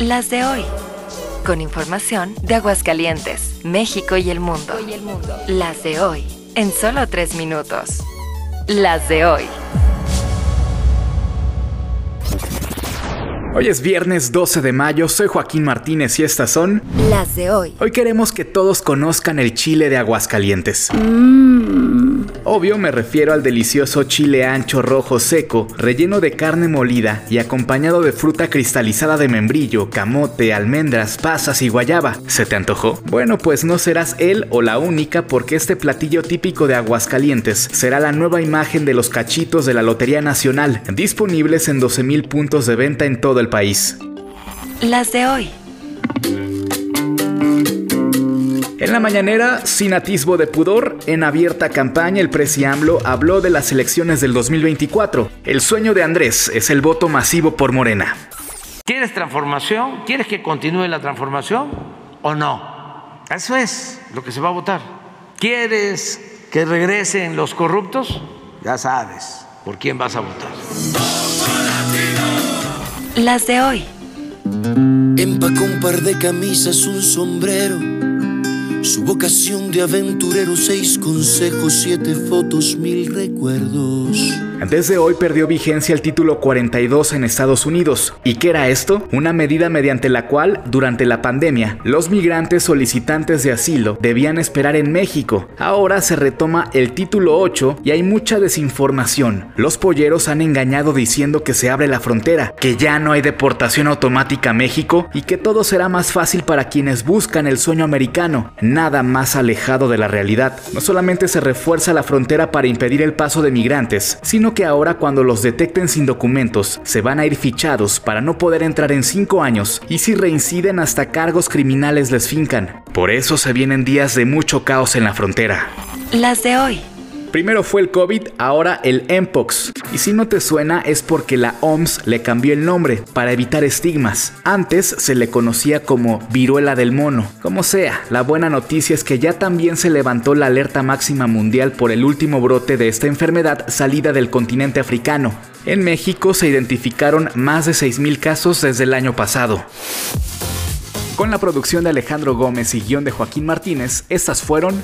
Las de hoy. Con información de Aguascalientes, México y el mundo. Las de hoy. En solo tres minutos. Las de hoy. Hoy es viernes 12 de mayo, soy Joaquín Martínez y estas son Las de hoy. Hoy queremos que todos conozcan el chile de Aguascalientes. Obvio me refiero al delicioso chile ancho rojo seco, relleno de carne molida y acompañado de fruta cristalizada de membrillo, camote, almendras, pasas y guayaba. ¿Se te antojó? Bueno, pues no serás él o la única porque este platillo típico de Aguascalientes será la nueva imagen de los cachitos de la Lotería Nacional, disponibles en 12.000 puntos de venta en todo el país. Las de hoy. En la mañanera, sin atisbo de pudor, en abierta campaña, el presi AMLO habló de las elecciones del 2024. El sueño de Andrés es el voto masivo por Morena. ¿Quieres transformación? ¿Quieres que continúe la transformación o no? Eso es lo que se va a votar. ¿Quieres que regresen los corruptos? Ya sabes por quién vas a votar. Las de hoy. Empacó un par de camisas, un sombrero. Su vocación de aventurero, seis consejos, siete fotos, mil recuerdos. Desde hoy perdió vigencia el título 42 en Estados Unidos. ¿Y qué era esto? Una medida mediante la cual, durante la pandemia, los migrantes solicitantes de asilo debían esperar en México. Ahora se retoma el título 8 y hay mucha desinformación. Los polleros han engañado diciendo que se abre la frontera, que ya no hay deportación automática a México y que todo será más fácil para quienes buscan el sueño americano. Nada más alejado de la realidad. No solamente se refuerza la frontera para impedir el paso de migrantes, sino que ahora cuando los detecten sin documentos, se van a ir fichados para no poder entrar en 5 años y si reinciden hasta cargos criminales les fincan. Por eso se vienen días de mucho caos en la frontera. Las de hoy. Primero fue el COVID, ahora el Mpox. Y si no te suena es porque la OMS le cambió el nombre para evitar estigmas. Antes se le conocía como viruela del mono. Como sea, la buena noticia es que ya también se levantó la alerta máxima mundial por el último brote de esta enfermedad salida del continente africano. En México se identificaron más de 6.000 casos desde el año pasado. Con la producción de Alejandro Gómez y guion de Joaquín Martínez, estas fueron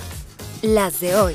Las de hoy.